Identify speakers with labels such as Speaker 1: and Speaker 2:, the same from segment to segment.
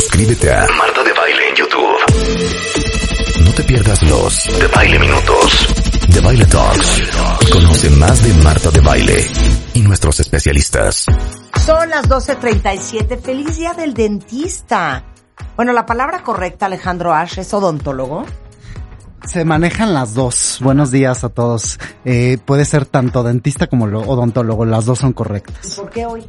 Speaker 1: suscríbete a Marta de Baile en YouTube. No te pierdas los de Baile Minutos, de Baile Talks. Y conoce más de Marta de Baile y nuestros especialistas.
Speaker 2: Son las 12.37. Feliz día del dentista. Bueno, la palabra correcta, Alejandro Ash, es odontólogo.
Speaker 3: Se manejan las dos. Buenos días a todos. Eh, puede ser tanto dentista como lo- odontólogo, las dos son correctas.
Speaker 2: ¿Por qué hoy?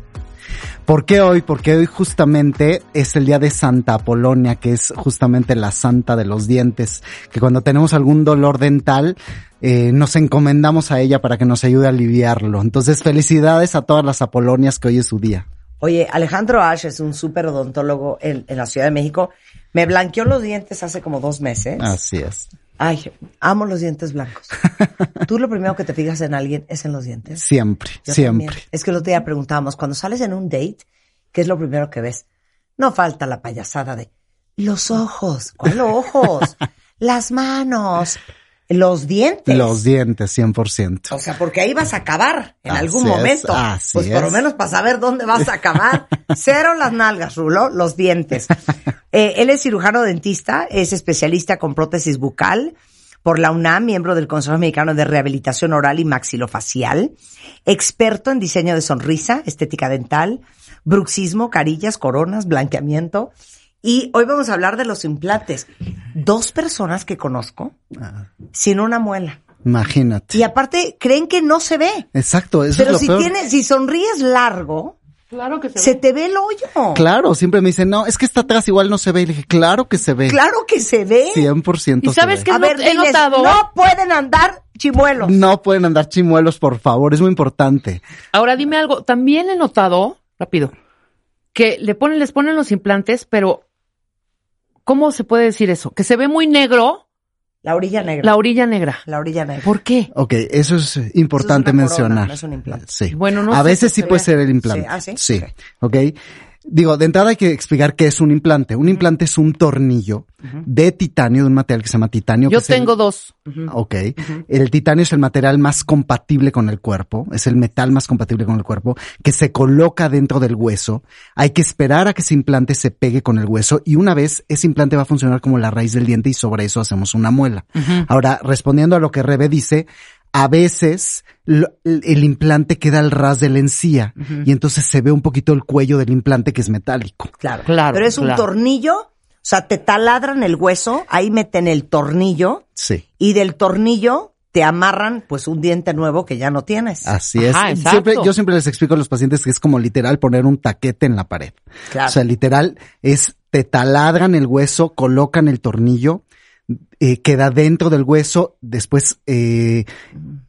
Speaker 3: ¿Por qué hoy? Porque hoy justamente es el día de Santa Apolonia, que es justamente la santa de los dientes, que cuando tenemos algún dolor dental, eh, nos encomendamos a ella para que nos ayude a aliviarlo. Entonces, felicidades a todas las Apolonias que hoy es su día.
Speaker 2: Oye, Alejandro Ash es un súper odontólogo en, en la Ciudad de México. Me blanqueó los dientes hace como dos meses.
Speaker 3: Así es.
Speaker 2: Ay, amo los dientes blancos. Tú lo primero que te fijas en alguien es en los dientes.
Speaker 3: Siempre,
Speaker 2: Yo
Speaker 3: siempre.
Speaker 2: también. Es que el otro día preguntábamos, cuando sales en un date, ¿qué es lo primero que ves? No falta la payasada de los ojos. ¿Cuál ojos? Las manos. Los dientes.
Speaker 3: Los dientes, 100%.
Speaker 2: O sea, porque ahí vas a acabar en
Speaker 3: Así
Speaker 2: algún
Speaker 3: es,
Speaker 2: momento.
Speaker 3: así
Speaker 2: pues por lo menos para saber dónde vas a acabar. Cero las nalgas, Rulo, los dientes. Eh, él es cirujano dentista, es especialista con prótesis bucal por la UNAM, miembro del Consejo Mexicano de Rehabilitación Oral y Maxilofacial, experto en diseño de sonrisa, estética dental, bruxismo, carillas, coronas, blanqueamiento. Y hoy vamos a hablar de los implantes. Dos personas que conozco
Speaker 3: Ah.
Speaker 2: sin una muela.
Speaker 3: Imagínate.
Speaker 2: Y aparte, creen que no se ve.
Speaker 3: Exacto, eso
Speaker 2: Pero
Speaker 3: es lo
Speaker 2: si
Speaker 3: peor.
Speaker 2: tienes, si sonríes largo,
Speaker 4: Claro que se,
Speaker 2: se te ve el hoyo.
Speaker 3: Claro, siempre me dicen, no, es que está atrás igual no se ve. Y le dije, claro que se ve.
Speaker 2: Claro que se ve.
Speaker 3: 100%
Speaker 4: ¿Y
Speaker 3: se
Speaker 4: sabes
Speaker 3: ve.
Speaker 4: qué?
Speaker 2: A
Speaker 4: he
Speaker 2: ver,
Speaker 4: he
Speaker 2: diles,
Speaker 4: notado-
Speaker 2: no pueden andar chimuelos.
Speaker 3: No pueden andar chimuelos, por favor, es muy importante.
Speaker 4: Ahora dime algo, también he notado, rápido, que le ponen, les ponen los implantes, pero ¿cómo se puede decir eso? Que se ve muy negro
Speaker 2: La orilla negra.
Speaker 4: la orilla negra.
Speaker 2: La orilla negra.
Speaker 4: ¿Por qué?
Speaker 3: Ok, eso es importante
Speaker 2: Eso es una corona,
Speaker 3: mencionar.
Speaker 2: no es un implante.
Speaker 3: Sí.
Speaker 4: Bueno, no
Speaker 3: A
Speaker 4: sé
Speaker 3: veces
Speaker 4: si
Speaker 3: sí puede ser el implante.
Speaker 2: Sí, ¿ah, sí?
Speaker 3: Sí.
Speaker 2: Ok.
Speaker 3: Ok. Digo, de entrada hay que explicar qué es un implante. Un implante es un tornillo de titanio, de un material que se llama titanio.
Speaker 4: Yo
Speaker 3: que es el-
Speaker 4: tengo dos.
Speaker 3: Ok. El titanio es el material más compatible con el cuerpo, es el metal más compatible con el cuerpo, que se coloca dentro del hueso. Hay que esperar a que ese implante se pegue con el hueso y una vez ese implante va a funcionar como la raíz del diente y sobre eso hacemos una muela. Ahora, respondiendo a lo que Rebe dice, a veces lo- el implante queda al ras de la encía y entonces se ve un poquito el cuello del implante que es metálico.
Speaker 2: Claro.
Speaker 4: Claro,
Speaker 2: Pero es un
Speaker 4: claro.
Speaker 2: tornillo, o sea, te taladran el hueso, ahí meten el tornillo
Speaker 3: Sí.
Speaker 2: y del tornillo te amarran pues un diente nuevo que ya no tienes.
Speaker 3: Así es.
Speaker 4: Ajá.
Speaker 3: Siempre, yo siempre les explico a los pacientes que es como literal poner un taquete en la pared.
Speaker 2: Claro.
Speaker 3: O sea, literal es te taladran el hueso, colocan el tornillo, eh, queda dentro del hueso, después eh,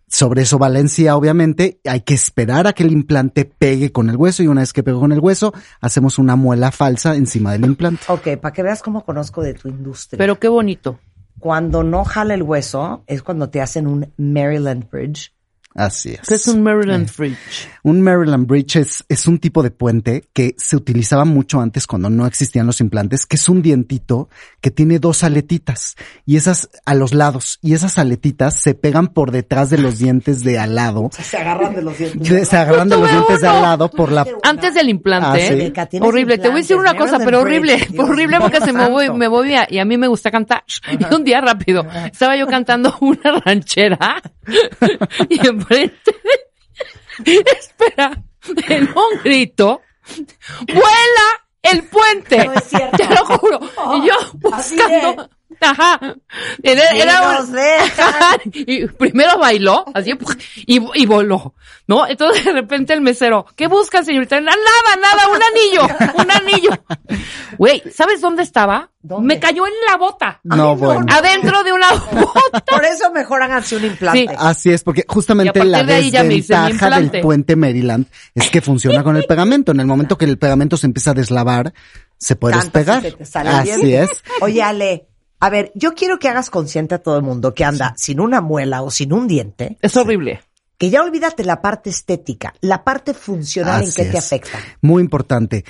Speaker 3: sobre eso Valencia, obviamente, hay que esperar a que el implante pegue con el hueso y una vez que pegó con el hueso, hacemos una muela falsa encima del implante.
Speaker 2: Ok, para que veas cómo conozco de tu industria.
Speaker 4: Pero qué bonito.
Speaker 2: cuando no jala el hueso es cuando te hacen un Maryland Bridge.
Speaker 3: Así es.
Speaker 4: ¿Qué es un Maryland Bridge?
Speaker 3: Un Maryland Bridge es, es un tipo de puente que se utilizaba mucho antes cuando no existían los implantes, que es un dientito que tiene dos aletitas y esas a los lados y esas aletitas se pegan por detrás de los dientes de al lado.
Speaker 2: Se agarran de los dientes.
Speaker 3: De- se agarran de los dientes de al lado por la
Speaker 4: Antes del implante,
Speaker 3: Ah, sí.
Speaker 4: Horrible. Te voy a decir una cosa, pero horrible,
Speaker 2: Bridge,
Speaker 4: horrible porque se me voy,
Speaker 2: santo.
Speaker 4: me voy a, y a mí me gusta cantar. Y un día rápido, estaba yo cantando una ranchera y enfrente, espera, en un grito, vuela el puente.
Speaker 2: No es cierto.
Speaker 4: Te lo juro. y yo
Speaker 2: así
Speaker 4: buscando. Ajá. Era,
Speaker 2: nos dejan.
Speaker 4: y primero bailó, así, y, y voló, ¿no? Entonces de repente el mesero, ¿qué busca, señorita? Nada, nada, un anillo, un anillo. Güey, ¿sabes dónde estaba?
Speaker 2: ¿Dónde?
Speaker 4: Me cayó en la bota.
Speaker 3: No, bueno.
Speaker 4: Adentro de una bota.
Speaker 2: Por eso mejor háganse un implante.
Speaker 4: Sí.
Speaker 3: Así es, porque justamente la
Speaker 4: de
Speaker 3: desventaja del puente Maryland es que funciona con el pegamento. En el momento que el pegamento se empieza a deslavar, se puede despegar. Así
Speaker 2: bien.
Speaker 3: es.
Speaker 2: Oye, Ale, a ver, yo quiero que hagas consciente a todo el mundo que anda sin una muela o sin un diente,
Speaker 4: Es horrible.
Speaker 2: que ya olvídate la parte estética, la parte funcional en que te afecta.
Speaker 3: Muy importante.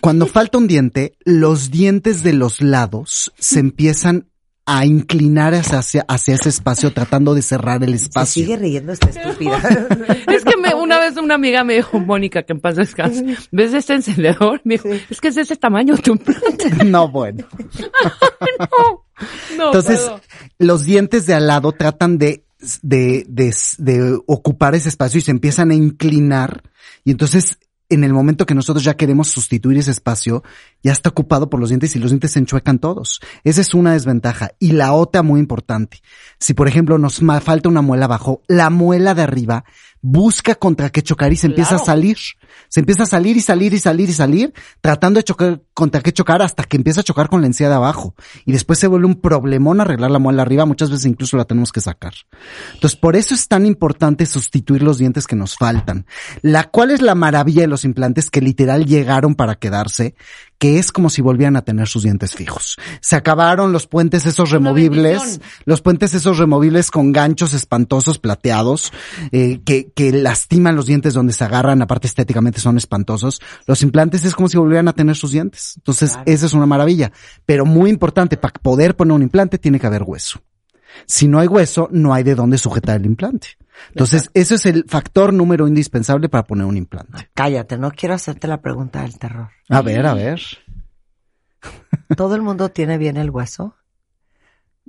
Speaker 3: Cuando falta un diente, los dientes de los lados se empiezan a inclinar hacia, hacia ese espacio tratando de cerrar el
Speaker 2: Se
Speaker 3: espacio.
Speaker 2: sigue riendo esta estúpida.
Speaker 4: Es que me, una amiga me dijo, Mónica, que en paz descanse, ¿ves este encendedor? Me dijo, es que es de ese tamaño tu implante.
Speaker 3: No, bueno.
Speaker 4: no, no
Speaker 3: Entonces,
Speaker 4: puedo.
Speaker 3: los dientes de al lado tratan de, de, de, de ocupar ese espacio y se empiezan a inclinar. Y entonces, en el momento que nosotros ya queremos sustituir ese espacio, ya está ocupado por los dientes y los dientes se enchuecan todos. Esa es una desventaja. Y la otra muy importante. Si, por ejemplo, nos falta una muela abajo, la muela de arriba busca contra qué chocar y se empieza a salir. Se empieza a salir y salir y salir y salir, tratando de chocar contra qué chocar hasta que empieza a chocar con la encía de abajo. Y después se vuelve un problemón arreglar la muela arriba. Muchas veces incluso la tenemos que sacar. Entonces, por eso es tan importante sustituir los dientes que nos faltan. La cual es la maravilla de los implantes que literal llegaron para quedarse, que es como si volvieran a tener sus dientes fijos. Se acabaron los puentes esos removibles, los puentes esos removibles con ganchos espantosos plateados, eh, que, que lastiman los dientes donde se agarran, aparte estéticamente son espantosos. Los implantes es como si volvieran a tener sus dientes. Entonces, esa es una maravilla. Pero muy importante, para poder poner un implante tiene que haber hueso. Si no hay hueso, no hay de dónde sujetar el implante. Entonces, ese es el factor número indispensable para poner un implante.
Speaker 2: Cállate, no quiero hacerte la pregunta del terror.
Speaker 3: A ver, a ver.
Speaker 2: ¿Todo el mundo tiene bien el hueso?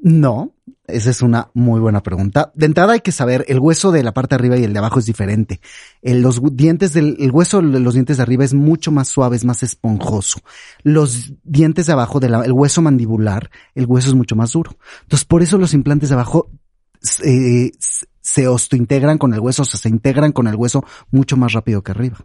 Speaker 3: No, esa es una muy buena pregunta. De entrada hay que saber, el hueso de la parte de arriba y el de abajo es diferente. El, los dientes del, el hueso de los dientes de arriba es mucho más suave, es más esponjoso. Los dientes de abajo, del el hueso mandibular, el hueso es mucho más duro. Entonces, por eso los implantes de abajo eh, se osteointegran con el hueso, o sea, se integran con el hueso mucho más rápido que arriba.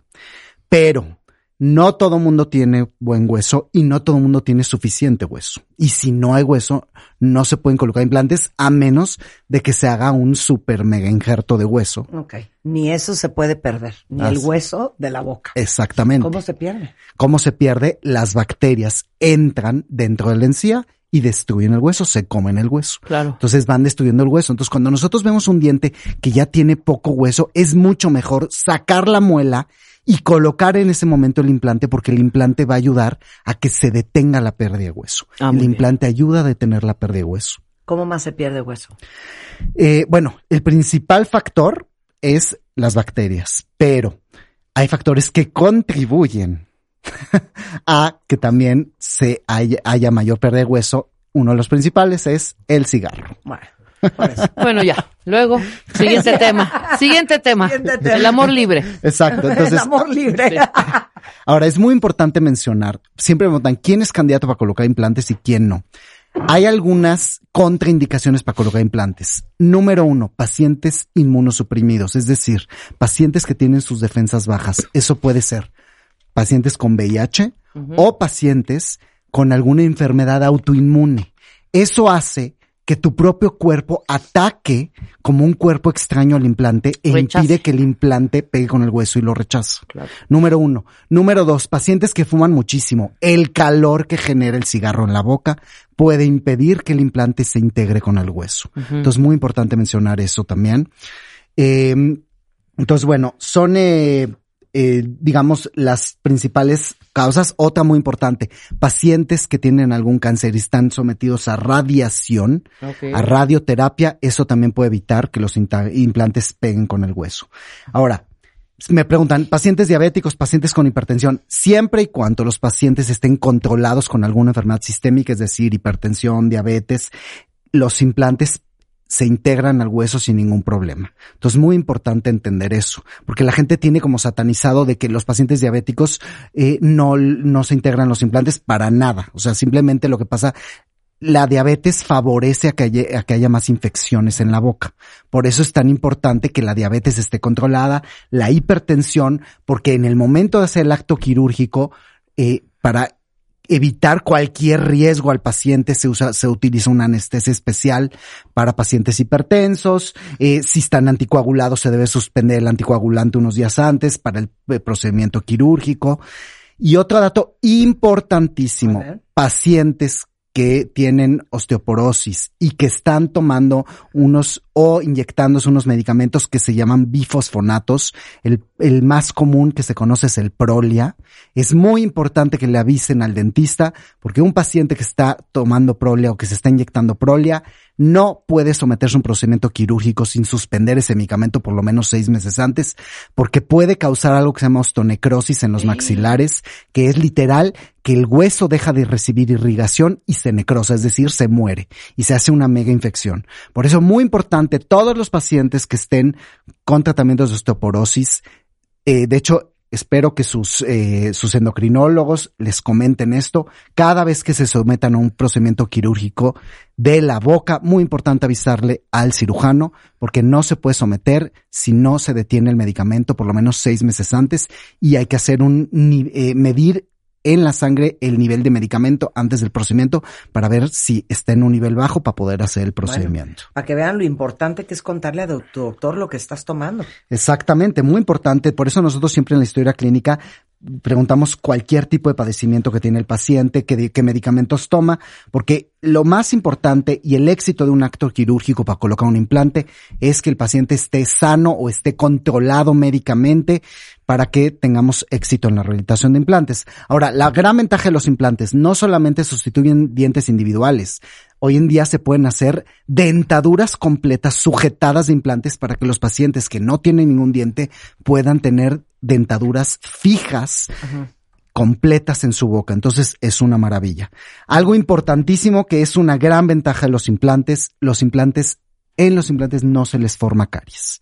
Speaker 3: Pero no todo mundo tiene buen hueso y no todo mundo tiene suficiente hueso. Y si no hay hueso, no se pueden colocar implantes a menos de que se haga un super mega injerto de hueso.
Speaker 2: Ok. Ni eso se puede perder, ni el hueso de la boca.
Speaker 3: Exactamente.
Speaker 2: ¿Cómo se pierde?
Speaker 3: ¿Cómo se pierde? Las bacterias entran dentro de la encía y destruyen el hueso, se comen el hueso.
Speaker 4: Claro.
Speaker 3: Entonces van destruyendo el hueso. Entonces cuando nosotros vemos un diente que ya tiene poco hueso, es mucho mejor sacar la muela y colocar en ese momento el implante porque el implante va a ayudar a que se detenga la pérdida de hueso.
Speaker 4: Ah,
Speaker 3: el
Speaker 4: bien.
Speaker 3: implante ayuda a detener la pérdida de hueso.
Speaker 2: ¿Cómo más se pierde hueso?
Speaker 3: Eh, bueno, el principal factor es las bacterias, pero hay factores que contribuyen a que también se haya, haya mayor pérdida de hueso. Uno de los principales es el cigarro.
Speaker 4: Bueno, ya. Luego, siguiente tema. Siguiente tema.
Speaker 2: Siguiente tema.
Speaker 4: El amor libre.
Speaker 3: Exacto.
Speaker 2: el
Speaker 3: Entonces,
Speaker 2: amor libre.
Speaker 3: ahora es muy importante mencionar, siempre me preguntan quién es candidato para colocar implantes y quién no. Hay algunas contraindicaciones para colocar implantes. Número uno, pacientes inmunosuprimidos, es decir, pacientes que tienen sus defensas bajas. Eso puede ser pacientes con VIH o pacientes con alguna enfermedad autoinmune. Eso hace que tu propio cuerpo ataque como un cuerpo extraño al implante e
Speaker 4: Rechace.
Speaker 3: impide que el implante pegue con el hueso y lo rechaza.
Speaker 4: Claro.
Speaker 3: Número uno. Número dos, pacientes que fuman muchísimo. El calor que genera el cigarro en la boca puede impedir que el implante se integre con el hueso. Entonces, muy importante mencionar eso también. Eh, entonces, bueno, son, eh, eh, digamos, las principales causas. Otra muy importante, pacientes que tienen algún cáncer y están sometidos a radiación, a radioterapia, eso también puede evitar que los implantes peguen con el hueso. Ahora, me preguntan, pacientes diabéticos, pacientes con hipertensión, siempre y cuando los pacientes estén controlados con alguna enfermedad sistémica, es decir, hipertensión, diabetes, los implantes se integran al hueso sin ningún problema. Entonces, muy importante entender eso, porque la gente tiene como satanizado de que los pacientes diabéticos eh, no, no se integran los implantes para nada. O sea, simplemente lo que pasa, la diabetes favorece a que, haya, a que haya más infecciones en la boca. Por eso es tan importante que la diabetes esté controlada, la hipertensión, porque en el momento de hacer el acto quirúrgico, eh, para evitar cualquier riesgo al paciente se usa, se utiliza una anestesia especial para pacientes hipertensos. Eh, si están anticoagulados se debe suspender el anticoagulante unos días antes para el eh, procedimiento quirúrgico. Y otro dato importantísimo, pacientes que tienen osteoporosis y que están tomando unos o inyectándose unos medicamentos que se llaman bifosfonatos. El, el más común que se conoce es el Prolia. Es muy importante que le avisen al dentista porque un paciente que está tomando Prolia o que se está inyectando Prolia no puede someterse a un procedimiento quirúrgico sin suspender ese medicamento por lo menos seis meses antes, porque puede causar algo que se llama osteonecrosis en los maxilares, que es literal que el hueso deja de recibir irrigación y se necrosa, es decir, se muere y se hace una mega infección. Por eso, muy importante, todos los pacientes que estén con tratamientos de osteoporosis, eh, de hecho, Espero que sus, eh, sus endocrinólogos les comenten esto cada vez que se sometan a un procedimiento quirúrgico de la boca. Muy importante avisarle al cirujano porque no se puede someter si no se detiene el medicamento por lo menos seis meses antes y hay que hacer un eh, medir en la sangre el nivel de medicamento antes del procedimiento para ver si está en un nivel bajo para poder hacer el procedimiento.
Speaker 2: para que vean lo importante que es contarle a tu doctor lo que estás tomando.
Speaker 3: Exactamente, muy importante. Por eso nosotros siempre en la historia clínica preguntamos cualquier tipo de padecimiento que tiene el paciente, qué, medicamentos toma, porque lo más importante y el éxito de un acto quirúrgico para colocar un implante es que el paciente esté sano o esté controlado médicamente para que tengamos éxito en la rehabilitación de implantes. Ahora, la gran ventaja de los implantes no solamente sustituyen dientes individuales, Hoy en día se pueden hacer dentaduras completas sujetadas de implantes para que los pacientes que no tienen ningún diente puedan tener dentaduras fijas. completas en su boca. Entonces es una maravilla. Algo importantísimo que es una gran ventaja de los implantes, los implantes, en los implantes no se les forma caries,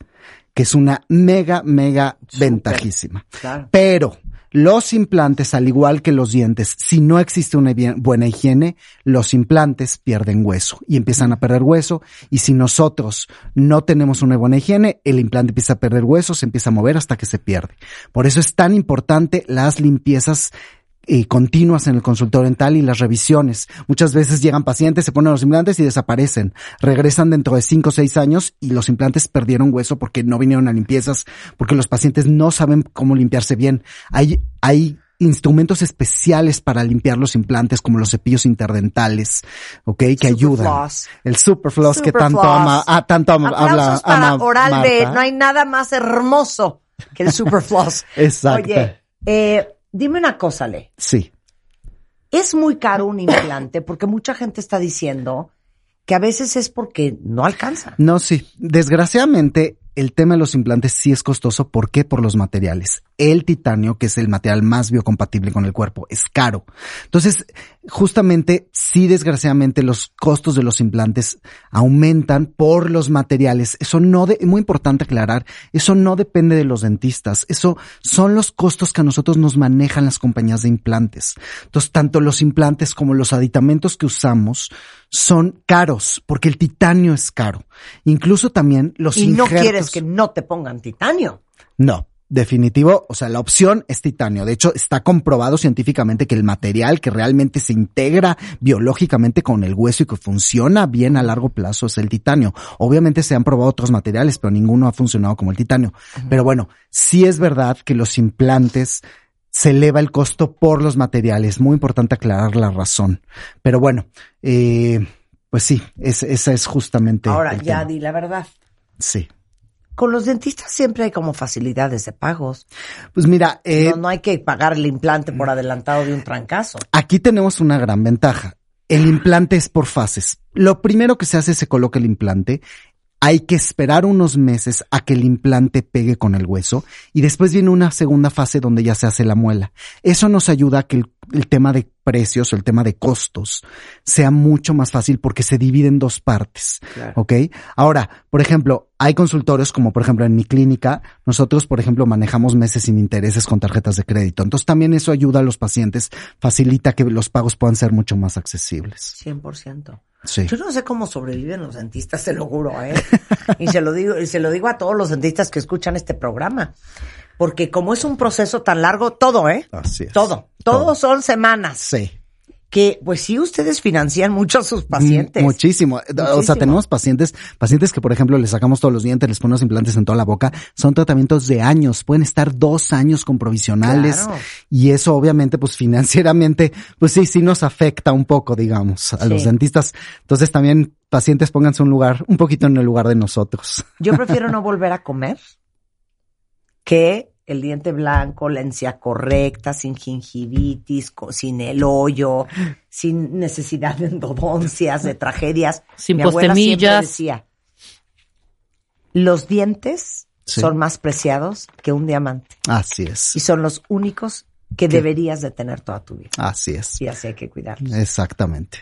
Speaker 3: que es una mega, mega ventajísima. Pero los implantes, al igual que los dientes, si no existe una buena higiene, los implantes pierden hueso y empiezan a perder hueso. Y si nosotros no tenemos una buena higiene, el implante empieza a perder hueso, se empieza a mover hasta que se pierde. Por eso es tan importante las limpiezas eh, continuas en el consultorio dental y las revisiones. Muchas veces llegan pacientes, se ponen los implantes y desaparecen. Regresan dentro de 5 o 6 años y los implantes perdieron hueso porque no vinieron a limpiezas, porque los pacientes no saben cómo limpiarse bien. Hay, hay instrumentos especiales para limpiar los implantes como los cepillos interdentales, ¿ok? Que ayudan. El superfloss que tanto ama, ah, tanto ama, habla,
Speaker 2: para oral B, no hay nada más hermoso que el superfloss.
Speaker 3: Exacto.
Speaker 2: Oye, eh, Dime una cosa, Le.
Speaker 3: Sí.
Speaker 2: Es muy caro un implante porque mucha gente está diciendo que a veces es porque no alcanza.
Speaker 3: No, sí. Desgraciadamente, el tema de los implantes sí es costoso. ¿Por qué? Por los materiales. El titanio, que es el material más biocompatible con el cuerpo, es caro. Entonces, justamente, sí, desgraciadamente, los costos de los implantes aumentan por los materiales. Eso no, de, muy importante aclarar, eso no depende de los dentistas. Eso son los costos que a nosotros nos manejan las compañías de implantes. Entonces, tanto los implantes como los aditamentos que usamos son caros, porque el titanio es caro. Incluso también los
Speaker 2: y no quieres que no te pongan titanio.
Speaker 3: No, definitivo, o sea, la opción es titanio. De hecho, está comprobado científicamente que el material que realmente se integra biológicamente con el hueso y que funciona bien a largo plazo es el titanio. Obviamente se han probado otros materiales, pero ninguno ha funcionado como el titanio. Pero bueno, sí es verdad que los implantes se eleva el costo por los materiales. Muy importante aclarar la razón. Pero bueno, eh, pues sí, esa es justamente.
Speaker 2: Ahora ya di la verdad.
Speaker 3: Sí.
Speaker 2: Con los dentistas siempre hay como facilidades de pagos.
Speaker 3: Pues mira,
Speaker 2: eh, no, no hay que pagar el implante por adelantado de un trancazo.
Speaker 3: Aquí tenemos una gran ventaja. El implante es por fases. Lo primero que se hace es se coloca el implante hay que esperar unos meses a que el implante pegue con el hueso y después viene una segunda fase donde ya se hace la muela. Eso nos ayuda a que el, tema de precios o el tema de costos sea mucho más fácil porque se divide en dos partes. ¿Ok? Ahora, por ejemplo, hay consultorios como por ejemplo en mi clínica, nosotros por ejemplo manejamos meses sin intereses con tarjetas de crédito. Entonces también eso ayuda a los pacientes, facilita que los pagos puedan ser mucho más accesibles.
Speaker 2: 100%. Yo no sé cómo sobreviven los dentistas, te lo juro, ¿eh? y se lo digo, y se lo digo a todos los dentistas que escuchan este programa. Porque como es un proceso tan largo, todo, ¿eh?
Speaker 3: Así es.
Speaker 2: Todo. Todos son semanas.
Speaker 3: Sí
Speaker 2: que pues sí ustedes financian mucho a sus pacientes.
Speaker 3: Muchísimo. O sea, tenemos pacientes, pacientes que por ejemplo les sacamos todos los dientes, les ponemos implantes en toda la boca, son tratamientos de años, pueden estar dos años con provisionales y eso obviamente pues financieramente pues sí, sí nos afecta un poco, digamos, a los dentistas. Entonces también pacientes pónganse un lugar, un poquito en el lugar de nosotros.
Speaker 2: Yo prefiero no volver a comer que el diente blanco, la encía correcta, sin gingivitis, co- sin el hoyo, sin necesidad de endodoncias, de tragedias.
Speaker 4: Sin
Speaker 2: Mi abuela siempre decía, los dientes
Speaker 3: Sí.
Speaker 2: son más preciados que un diamante
Speaker 3: Así
Speaker 2: y
Speaker 3: es.
Speaker 2: son los únicos que deberías de tener toda tu vida.
Speaker 3: Así es.
Speaker 2: Y así hay que cuidarlos.
Speaker 3: Exactamente.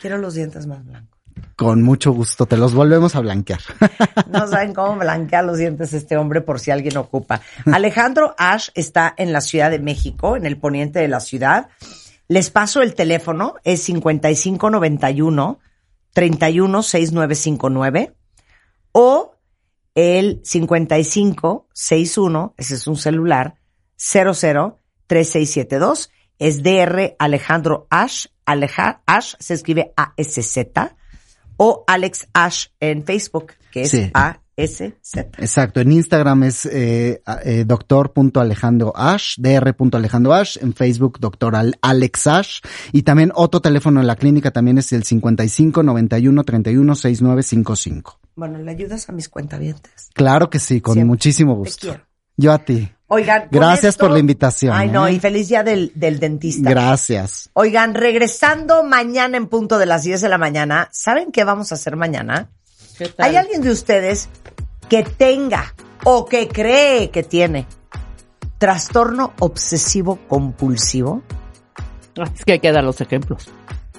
Speaker 2: Quiero los dientes más blancos.
Speaker 3: Con mucho gusto. Te los volvemos a blanquear.
Speaker 2: No saben cómo blanquea los dientes este hombre por si alguien ocupa. Alejandro Ash está en la Ciudad de México, en el poniente de la ciudad. Les paso el teléfono, es 5591 316959 o el 5561, ese es un celular, 003672, es DR Alejandro Ash, Aleja, Ash se escribe A-S-Z, o Alex Ash en Facebook, que es
Speaker 3: Sí.
Speaker 2: A-S-Z.
Speaker 3: Exacto. En Instagram es eh, a- eh, doctor.alejandroash, dr.alejandroash. En Facebook, doctor Al- Alex Ash. Y también otro teléfono en la clínica también es el 55 91 31 6955.
Speaker 2: Bueno, ¿le ayudas a mis cuentavientes?
Speaker 3: Claro que sí, con
Speaker 2: Siempre.
Speaker 3: muchísimo
Speaker 2: Te
Speaker 3: gusto.
Speaker 2: quiero.
Speaker 3: Yo a ti.
Speaker 2: Oigan,
Speaker 3: Gracias
Speaker 2: esto-
Speaker 3: por la invitación,
Speaker 2: Ay, no,
Speaker 3: ¿eh?
Speaker 2: y feliz día del, del dentista.
Speaker 3: Gracias.
Speaker 2: Oigan, regresando mañana en punto de las 10 de la mañana, ¿saben qué vamos a hacer mañana?
Speaker 4: ¿Qué tal?
Speaker 2: ¿Hay alguien de ustedes que tenga o que cree que tiene trastorno obsesivo compulsivo?
Speaker 4: Es que hay que dar los ejemplos.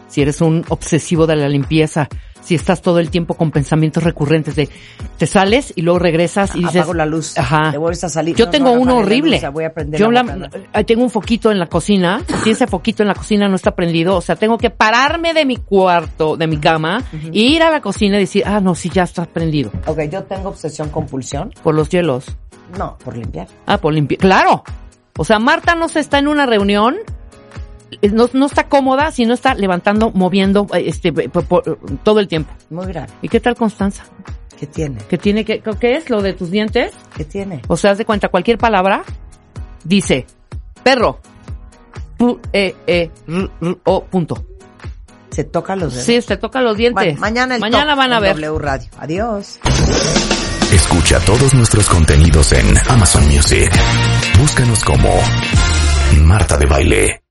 Speaker 4: Si eres un obsesivo de la limpieza, si estás todo el tiempo con pensamientos recurrentes de te sales y luego regresas y dices
Speaker 2: Apago la luz.
Speaker 4: Ajá.
Speaker 2: Te vuelves a salir.
Speaker 4: Yo
Speaker 2: No,
Speaker 4: tengo
Speaker 2: no,
Speaker 4: uno horrible.
Speaker 2: luz, voy a
Speaker 4: Yo
Speaker 2: la
Speaker 4: tengo un foquito en la cocina. Si ese foquito en la cocina no está prendido, o sea, tengo que pararme de mi cuarto, de mi cama, ir a la cocina y decir, ah, no, sí, ya está prendido.
Speaker 2: Ok, yo tengo obsesión compulsión.
Speaker 4: Por los hielos.
Speaker 2: No, por limpiar.
Speaker 4: Ah, por limpiar. Claro. O sea, Marta no se está en una reunión, no, no está cómoda si no está levantando, moviendo, eh, este, eh, por- por- todo el tiempo.
Speaker 2: Muy grave.
Speaker 4: ¿Y qué tal Constanza?
Speaker 2: ¿Qué tiene?
Speaker 4: ¿Qué tiene que, qué es lo de tus dientes?
Speaker 2: ¿Qué tiene?
Speaker 4: O sea, haz de cuenta, cualquier palabra dice perro. Pu, e, e, r, r, o, punto.
Speaker 2: Se toca los dedos.
Speaker 4: Sí, te toca los dientes.
Speaker 2: Bueno, mañana el
Speaker 4: Mañana
Speaker 2: top
Speaker 4: van a
Speaker 2: en
Speaker 4: ver.
Speaker 2: W Radio. Adiós.
Speaker 1: Escucha todos nuestros contenidos en Amazon Music. Búscanos como Marta de Baile.